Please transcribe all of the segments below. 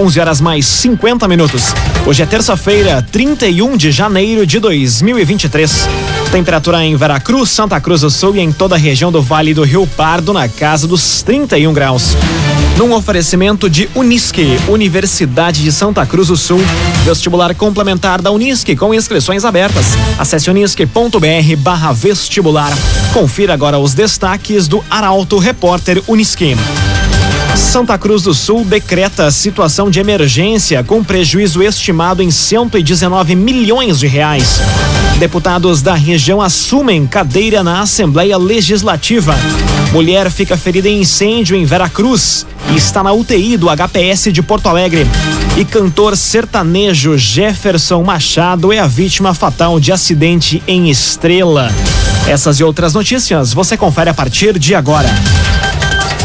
11 horas mais 50 minutos. Hoje é terça-feira, 31 de janeiro de 2023. Temperatura em Veracruz, Santa Cruz do Sul e em toda a região do Vale do Rio Pardo na casa dos 31 graus. Num oferecimento de Unisque, Universidade de Santa Cruz do Sul, vestibular complementar da Unisque com inscrições abertas. Acesse unisque.br/barra vestibular. Confira agora os destaques do Arauto Repórter Unisque. Santa Cruz do Sul decreta situação de emergência com prejuízo estimado em 119 milhões de reais. Deputados da região assumem cadeira na Assembleia Legislativa. Mulher fica ferida em incêndio em Veracruz e está na UTI do HPS de Porto Alegre. E cantor sertanejo Jefferson Machado é a vítima fatal de acidente em Estrela. Essas e outras notícias você confere a partir de agora.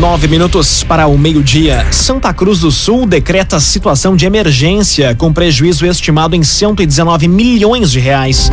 Nove minutos para o meio-dia. Santa Cruz do Sul decreta situação de emergência com prejuízo estimado em 119 milhões de reais.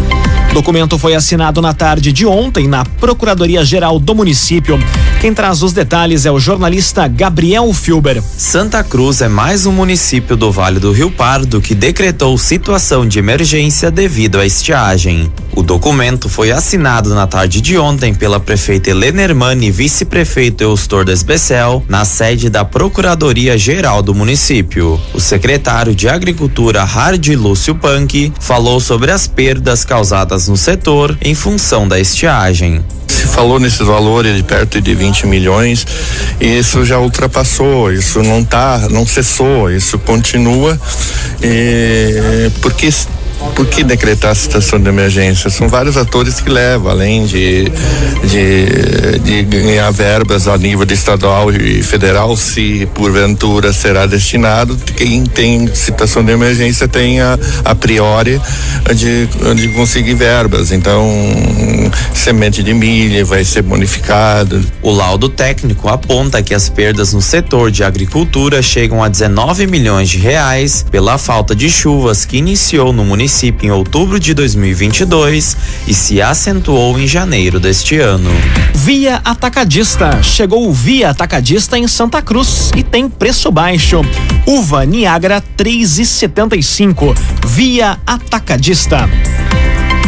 Documento foi assinado na tarde de ontem na Procuradoria-Geral do município. Quem traz os detalhes é o jornalista Gabriel Filber. Santa Cruz é mais um município do Vale do Rio Pardo que decretou situação de emergência devido à estiagem. O documento foi assinado na tarde de ontem pela prefeita Helena Hermani e vice-prefeito Eustor Desbecel, na sede da Procuradoria-Geral do município. O secretário de Agricultura, Hardy Lúcio Punk, falou sobre as perdas causadas no setor em função da estiagem. Se falou nesses valores de perto de 20 milhões, e isso já ultrapassou, isso não tá, não cessou, isso continua, e, porque por que decretar a situação de emergência? São vários atores que levam, além de, de, de ganhar verbas a nível estadual e federal, se porventura será destinado, quem tem situação de emergência tem a, a priori de, de conseguir verbas. Então, semente de milho vai ser bonificado. O laudo técnico aponta que as perdas no setor de agricultura chegam a 19 milhões de reais pela falta de chuvas que iniciou no município município em outubro de 2022 e se acentuou em janeiro deste ano. Via Atacadista. Chegou o Via Atacadista em Santa Cruz e tem preço baixo. Uva Niagara 3,75. Via Atacadista.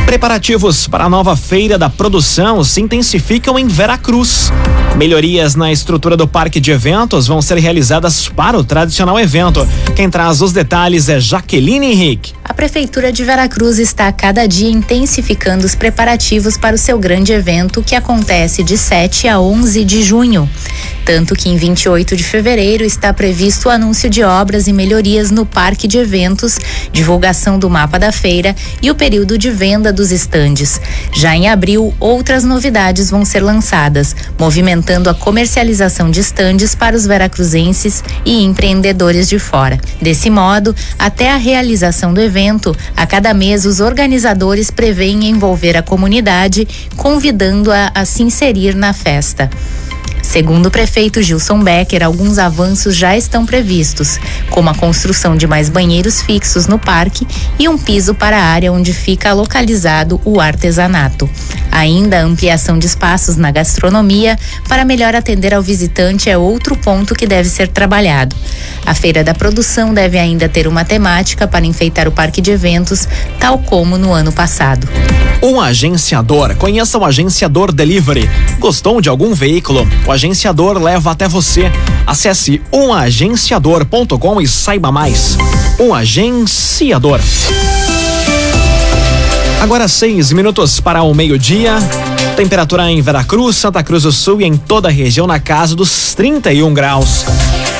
Preparativos para a nova feira da produção se intensificam em Veracruz. Melhorias na estrutura do parque de eventos vão ser realizadas para o tradicional evento. Quem traz os detalhes é Jaqueline Henrique. A Prefeitura de Veracruz está a cada dia intensificando os preparativos para o seu grande evento que acontece de 7 a 11 de junho. Tanto que em 28 de fevereiro está previsto o anúncio de obras e melhorias no parque de eventos, divulgação do mapa da feira e o período de venda dos estandes. Já em abril, outras novidades vão ser lançadas, movimentando a comercialização de estandes para os veracruzenses e empreendedores de fora. Desse modo, até a realização do evento, a cada mês os organizadores preveem envolver a comunidade, convidando-a a se inserir na festa. Segundo o prefeito Gilson Becker, alguns avanços já estão previstos, como a construção de mais banheiros fixos no parque e um piso para a área onde fica localizado o artesanato. Ainda a ampliação de espaços na gastronomia para melhor atender ao visitante é outro ponto que deve ser trabalhado. A feira da produção deve ainda ter uma temática para enfeitar o parque de eventos, tal como no ano passado. Um agenciador. Conheça o Agenciador Delivery. Gostou de algum veículo? O agenciador leva até você. Acesse umagenciador.com e saiba mais. Um agenciador. Agora seis minutos para o meio-dia. Temperatura em Veracruz, Santa Cruz do Sul e em toda a região na casa dos 31 graus.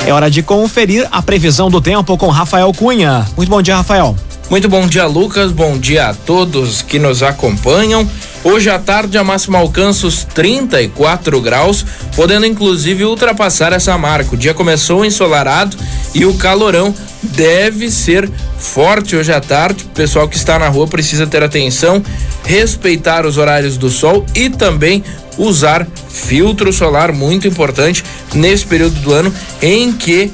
É hora de conferir a previsão do tempo com Rafael Cunha. Muito bom dia, Rafael. Muito bom dia, Lucas. Bom dia a todos que nos acompanham. Hoje à tarde a máxima alcança os 34 graus, podendo inclusive ultrapassar essa marca. O dia começou ensolarado e o calorão deve ser forte hoje à tarde. O pessoal que está na rua precisa ter atenção, respeitar os horários do sol e também usar filtro solar, muito importante nesse período do ano em que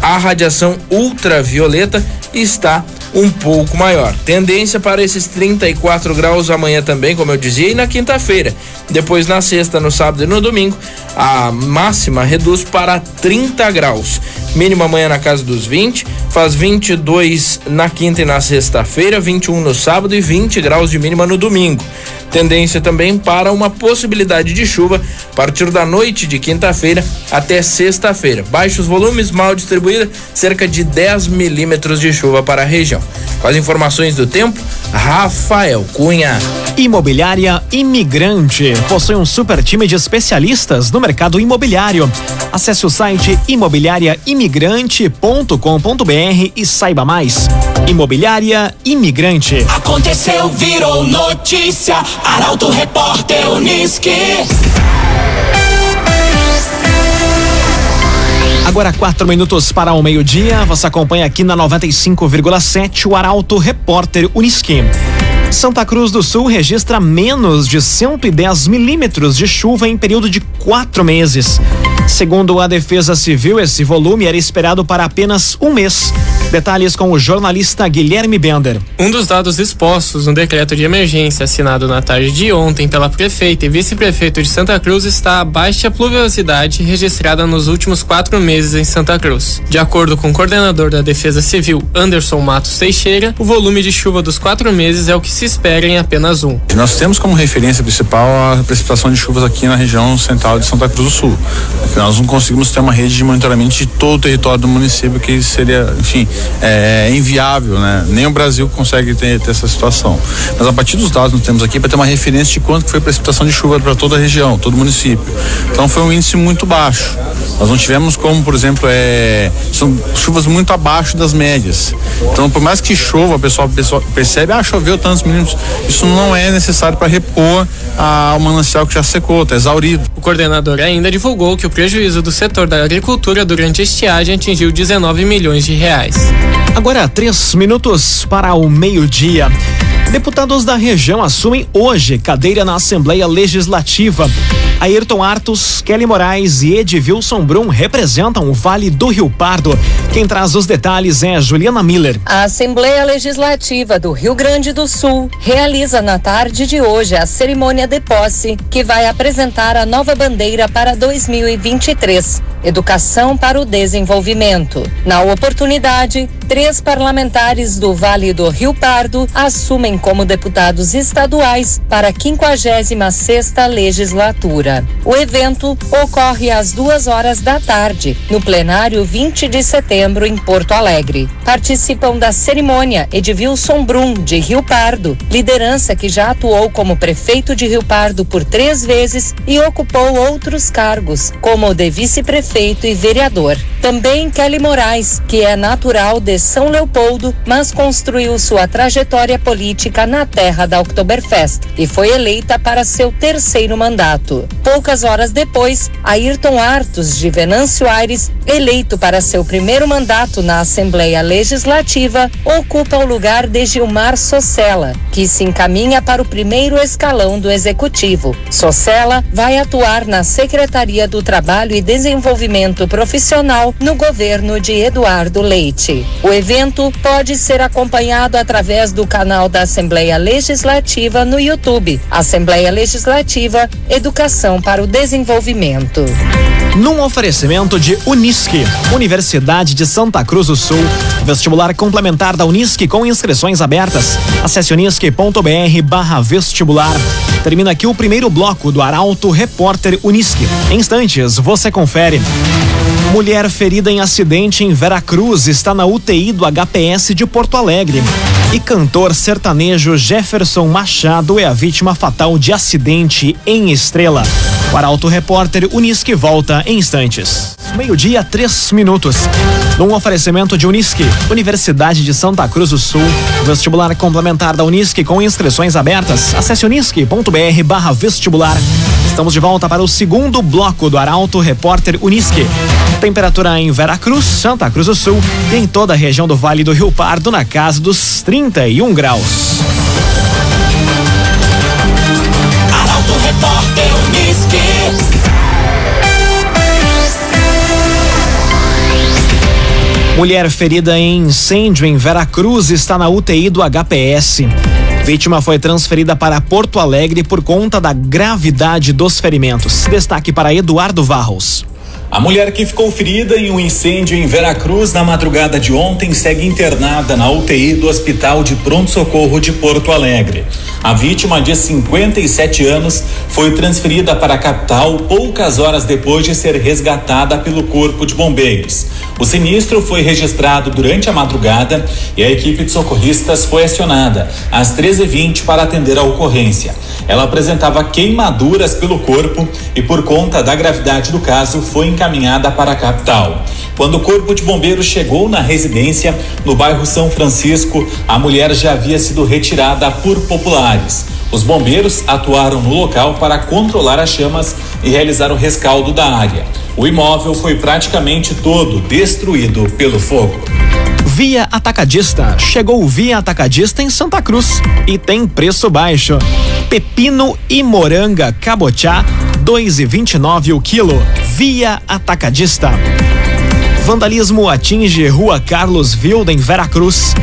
a radiação ultravioleta está um pouco maior. Tendência para esses 34 graus amanhã também, como eu dizia, e na quinta-feira. Depois na sexta, no sábado e no domingo, a máxima reduz para 30 graus. Mínima amanhã na casa dos 20, faz 22 na quinta e na sexta-feira, 21 no sábado e 20 graus de mínima no domingo. Tendência também para uma possibilidade de chuva a partir da noite de quinta-feira até sexta-feira. Baixos volumes, mal distribuída, cerca de 10 milímetros de chuva para a região. Com as informações do tempo, Rafael Cunha. Imobiliária Imigrante possui um super time de especialistas no mercado imobiliário. Acesse o site imobiliariaimigrante.com.br e saiba mais. Imobiliária Imigrante. Aconteceu, virou notícia. Arauto Repórter Uniski. Agora quatro minutos para o meio-dia. Você acompanha aqui na 95,7 o Arauto Repórter Uniski. Santa Cruz do Sul registra menos de 110 milímetros de chuva em período de quatro meses. Segundo a Defesa Civil, esse volume era esperado para apenas um mês. Detalhes com o jornalista Guilherme Bender. Um dos dados expostos no decreto de emergência assinado na tarde de ontem pela prefeita e vice-prefeito de Santa Cruz está a baixa pluviosidade registrada nos últimos quatro meses em Santa Cruz. De acordo com o coordenador da Defesa Civil, Anderson Matos Teixeira, o volume de chuva dos quatro meses é o que se espera em apenas um. Nós temos como referência principal a precipitação de chuvas aqui na região central de Santa Cruz do Sul. Nós não conseguimos ter uma rede de monitoramento de todo o território do município, que seria, enfim, é, inviável, né? Nem o Brasil consegue ter, ter, essa situação. Mas a partir dos dados que nós temos aqui, para ter uma referência de quanto foi a precipitação de chuva para toda a região, todo o município. Então foi um índice muito baixo. Nós não tivemos como, por exemplo, é, são chuvas muito abaixo das médias. Então, por mais que chova, o pessoal, pessoal percebe, ah, choveu tantos minutos. Isso não é necessário para repor a, o manancial que já secou, está exaurido. O coordenador ainda divulgou que o prejuízo do setor da agricultura durante a estiagem atingiu 19 milhões de reais. Agora, três minutos para o meio-dia. Deputados da região assumem hoje cadeira na Assembleia Legislativa. Ayrton Artos, Kelly Moraes e Edvilson Brum representam o Vale do Rio Pardo. Quem traz os detalhes é Juliana Miller. A Assembleia Legislativa do Rio Grande do Sul realiza na tarde de hoje a cerimônia de posse, que vai apresentar a nova bandeira para 2023. Educação para o Desenvolvimento. Na oportunidade, três parlamentares do Vale do Rio Pardo assumem como deputados estaduais para a 56ª legislatura. O evento ocorre às duas horas da tarde, no plenário 20 de setembro, em Porto Alegre. Participam da cerimônia Edvilson Brum, de Rio Pardo, liderança que já atuou como prefeito de Rio Pardo por três vezes e ocupou outros cargos, como o de vice-prefeito e vereador. Também Kelly Moraes, que é natural de São Leopoldo, mas construiu sua trajetória política na terra da Oktoberfest e foi eleita para seu terceiro mandato. Poucas horas depois, Ayrton Artos de Venâncio Aires, eleito para seu primeiro mandato na Assembleia Legislativa, ocupa o lugar de Gilmar Socella, que se encaminha para o primeiro escalão do Executivo. Socella vai atuar na Secretaria do Trabalho e Desenvolvimento Profissional no governo de Eduardo Leite. O evento pode ser acompanhado através do canal da Assembleia Legislativa no YouTube. Assembleia Legislativa Educação para o Desenvolvimento. Num oferecimento de Unisque, Universidade de Santa Cruz do Sul, vestibular complementar da Unisque com inscrições abertas. Acesse unisque.br barra vestibular. Termina aqui o primeiro bloco do Arauto Repórter Unisque. Em instantes, você confere. Mulher ferida em acidente em Veracruz está na UTI do HPS de Porto Alegre. E cantor sertanejo Jefferson Machado é a vítima fatal de acidente em Estrela. O Arauto Repórter Unisque volta em instantes. Meio-dia, três minutos. Num oferecimento de Unisque, Universidade de Santa Cruz do Sul, vestibular complementar da Unisque com inscrições abertas. Acesse unisque.br barra vestibular. Estamos de volta para o segundo bloco do Arauto Repórter Unisque. Temperatura em Veracruz, Santa Cruz do Sul e em toda a região do Vale do Rio Pardo na casa dos 31 graus. Arauto Repórter Unisque. Mulher ferida em incêndio em Veracruz está na UTI do HPS. Vítima foi transferida para Porto Alegre por conta da gravidade dos ferimentos. Destaque para Eduardo Varros. A mulher que ficou ferida em um incêndio em Veracruz na madrugada de ontem segue internada na UTI do Hospital de Pronto Socorro de Porto Alegre. A vítima, de 57 anos, foi transferida para a capital poucas horas depois de ser resgatada pelo Corpo de Bombeiros. O sinistro foi registrado durante a madrugada e a equipe de socorristas foi acionada às 13h20 para atender a ocorrência. Ela apresentava queimaduras pelo corpo e, por conta da gravidade do caso, foi encaminhada para a capital. Quando o Corpo de Bombeiros chegou na residência, no bairro São Francisco, a mulher já havia sido retirada por Os bombeiros atuaram no local para controlar as chamas e realizar o rescaldo da área. O imóvel foi praticamente todo destruído pelo fogo. Via Atacadista. Chegou o Via Atacadista em Santa Cruz e tem preço baixo. Pepino e moranga cabotiá, 2,29 o quilo. Via Atacadista. Vandalismo atinge Rua Carlos Vilda em Veracruz.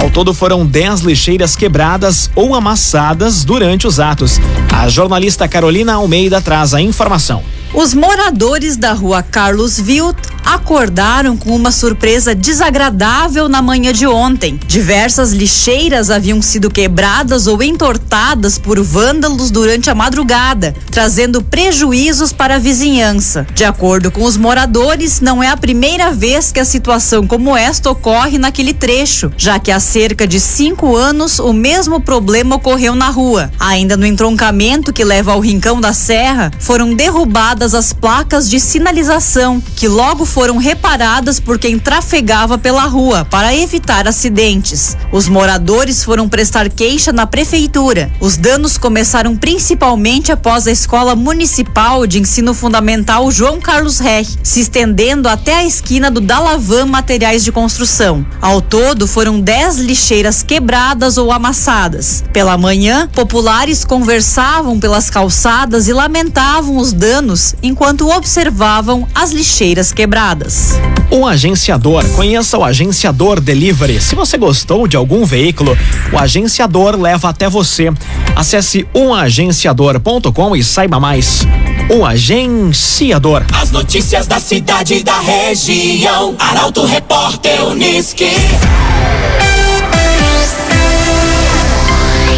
Ao todo foram 10 lixeiras quebradas ou amassadas durante os atos. A jornalista Carolina Almeida traz a informação. Os moradores da rua Carlos Vilt acordaram com uma surpresa desagradável na manhã de ontem. Diversas lixeiras haviam sido quebradas ou entortadas por vândalos durante a madrugada, trazendo prejuízos para a vizinhança. De acordo com os moradores, não é a primeira vez que a situação como esta ocorre naquele trecho, já que há cerca de cinco anos o mesmo problema ocorreu na rua. Ainda no entroncamento que leva ao Rincão da Serra, foram derrubadas as placas de sinalização, que logo foram reparadas por quem trafegava pela rua para evitar acidentes. Os moradores foram prestar queixa na prefeitura. Os danos começaram principalmente após a Escola Municipal de Ensino Fundamental João Carlos Rech, se estendendo até a esquina do Dalavan Materiais de Construção. Ao todo, foram 10 lixeiras quebradas ou amassadas. Pela manhã, populares conversavam pelas calçadas e lamentavam os danos enquanto observavam as lixeiras quebradas. O agenciador. Conheça o agenciador Delivery. Se você gostou de algum veículo, o agenciador leva até você. Acesse umagenciador.com e saiba mais. O agenciador. As notícias da cidade e da região. Arauto Repórter Unisque.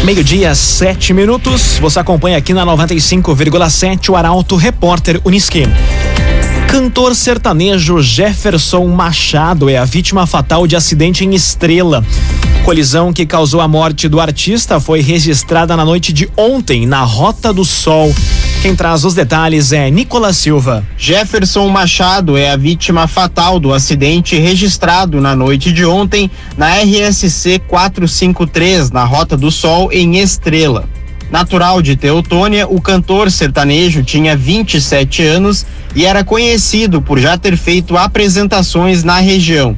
Meio-dia, sete minutos. Você acompanha aqui na 95,7 o Arauto Repórter Unisque. Cantor sertanejo Jefferson Machado é a vítima fatal de acidente em Estrela. Colisão que causou a morte do artista foi registrada na noite de ontem na Rota do Sol. Quem traz os detalhes é Nicolas Silva. Jefferson Machado é a vítima fatal do acidente registrado na noite de ontem na RSC 453, na Rota do Sol, em Estrela. Natural de Teutônia, o cantor sertanejo tinha 27 anos e era conhecido por já ter feito apresentações na região.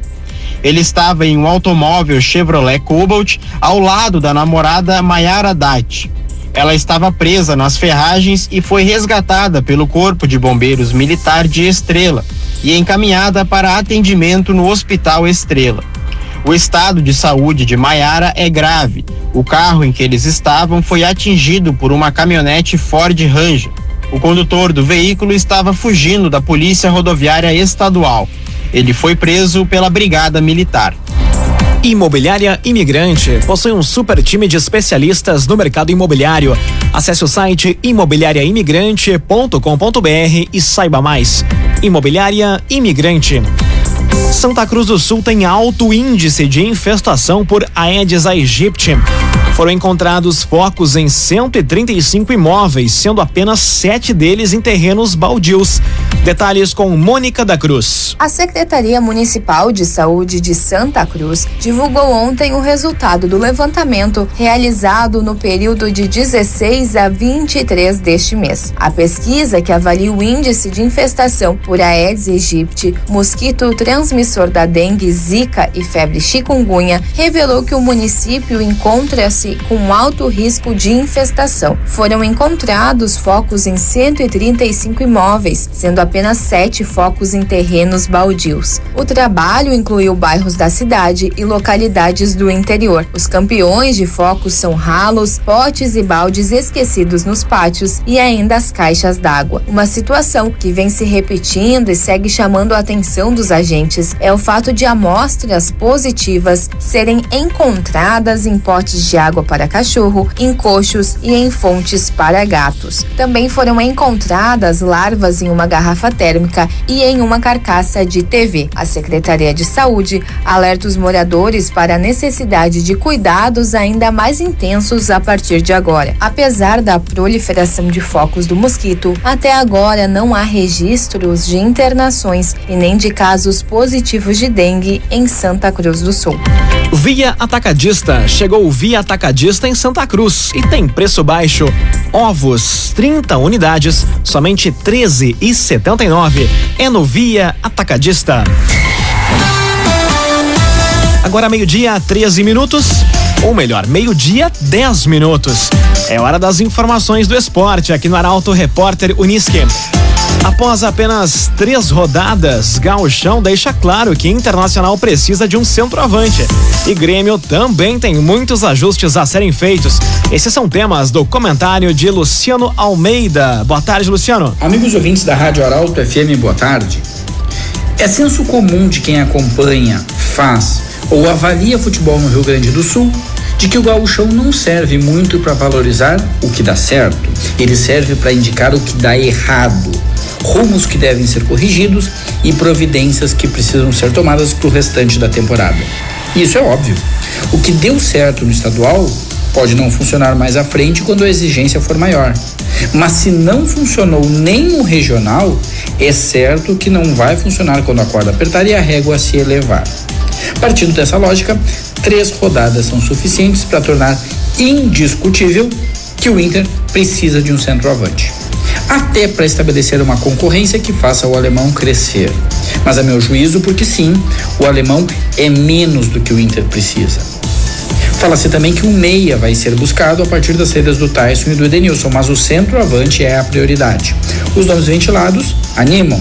Ele estava em um automóvel Chevrolet Cobalt ao lado da namorada Mayara Dati. Ela estava presa nas ferragens e foi resgatada pelo Corpo de Bombeiros Militar de Estrela e encaminhada para atendimento no Hospital Estrela. O estado de saúde de Maiara é grave. O carro em que eles estavam foi atingido por uma caminhonete Ford Ranger. O condutor do veículo estava fugindo da Polícia Rodoviária Estadual. Ele foi preso pela Brigada Militar. Imobiliária Imigrante possui um super time de especialistas no mercado imobiliário. Acesse o site imobiliariaimigrante.com.br e saiba mais. Imobiliária Imigrante. Santa Cruz do Sul tem alto índice de infestação por Aedes aegypti. Foram encontrados focos em 135 imóveis, sendo apenas sete deles em terrenos baldios. Detalhes com Mônica da Cruz. A Secretaria Municipal de Saúde de Santa Cruz divulgou ontem o resultado do levantamento realizado no período de 16 a 23 deste mês. A pesquisa, que avalia o índice de infestação por Aedes aegypti, mosquito transmissor da dengue, zika e febre chikungunya, revelou que o município encontra-se com alto risco de infestação. Foram encontrados focos em 135 imóveis, sendo apenas sete focos em terrenos baldios. O trabalho incluiu bairros da cidade e localidades do interior. Os campeões de focos são ralos, potes e baldes esquecidos nos pátios e ainda as caixas d'água. Uma situação que vem se repetindo e segue chamando a atenção dos agentes é o fato de amostras positivas serem encontradas em potes de água para cachorro, em coxos e em fontes para gatos. Também foram encontradas larvas em uma garrafa térmica e em uma carcaça de TV. A Secretaria de Saúde alerta os moradores para a necessidade de cuidados ainda mais intensos a partir de agora. Apesar da proliferação de focos do mosquito, até agora não há registros de internações e nem de casos positivos de dengue em Santa Cruz do Sul. Via Atacadista. Chegou o Via Atacadista em Santa Cruz e tem preço baixo. Ovos, 30 unidades, somente 13,79. É no Via Atacadista. Agora meio-dia, 13 minutos. Ou melhor, meio-dia, 10 minutos. É hora das informações do esporte aqui no Arauto Repórter Unisque. Após apenas três rodadas, Gauchão deixa claro que Internacional precisa de um centroavante. E Grêmio também tem muitos ajustes a serem feitos. Esses são temas do comentário de Luciano Almeida. Boa tarde, Luciano. Amigos ouvintes da Rádio Arauto FM, boa tarde. É senso comum de quem acompanha, faz ou avalia futebol no Rio Grande do Sul de que o gauchão não serve muito para valorizar o que dá certo, ele serve para indicar o que dá errado, rumos que devem ser corrigidos e providências que precisam ser tomadas para o restante da temporada. Isso é óbvio. O que deu certo no estadual pode não funcionar mais à frente quando a exigência for maior. Mas se não funcionou nem no regional, é certo que não vai funcionar quando a corda apertar e a régua se elevar. Partindo dessa lógica, três rodadas são suficientes para tornar indiscutível que o Inter precisa de um centroavante. Até para estabelecer uma concorrência que faça o alemão crescer. Mas a meu juízo, porque sim, o alemão é menos do que o Inter precisa. Fala-se também que o meia vai ser buscado a partir das saídas do Tyson e do Edenilson, mas o centroavante é a prioridade. Os nomes ventilados animam.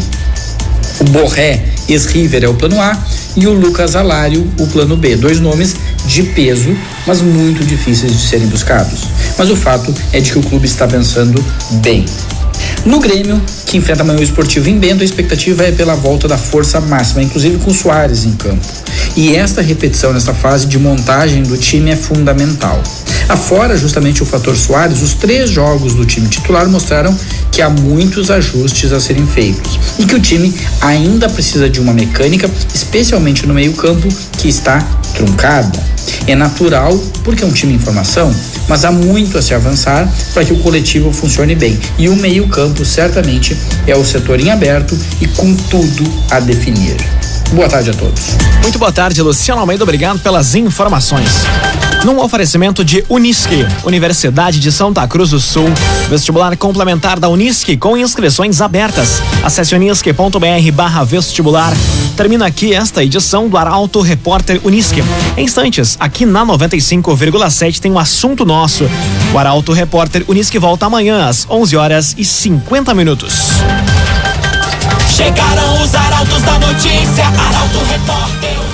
O Borré ex-River é o plano A e o Lucas Alário o plano B. Dois nomes de peso, mas muito difíceis de serem buscados. Mas o fato é de que o clube está pensando bem. No Grêmio, que enfrenta amanhã o esportivo em Bento, a expectativa é pela volta da força máxima, inclusive com Soares em campo. E esta repetição nessa fase de montagem do time é fundamental. Afora justamente o fator Soares, os três jogos do time titular mostraram que há muitos ajustes a serem feitos e que o time ainda precisa de uma mecânica, especialmente no meio-campo, que está truncada. É natural porque é um time em formação, mas há muito a se avançar para que o coletivo funcione bem. E o meio-campo certamente é o setor em aberto e com tudo a definir. Boa tarde a todos. Muito boa tarde, Luciano Almeida. Obrigado pelas informações. Num oferecimento de Unisque, Universidade de Santa Cruz do Sul, vestibular complementar da Unisque com inscrições abertas. Acesse unisque.br barra vestibular. Termina aqui esta edição do Arauto Repórter Unisque. Em instantes, aqui na 95,7 tem um assunto nosso. O Arauto Repórter Unisque volta amanhã às 11 horas e 50 minutos. Chegaram os arautos da notícia, Arauto Repórter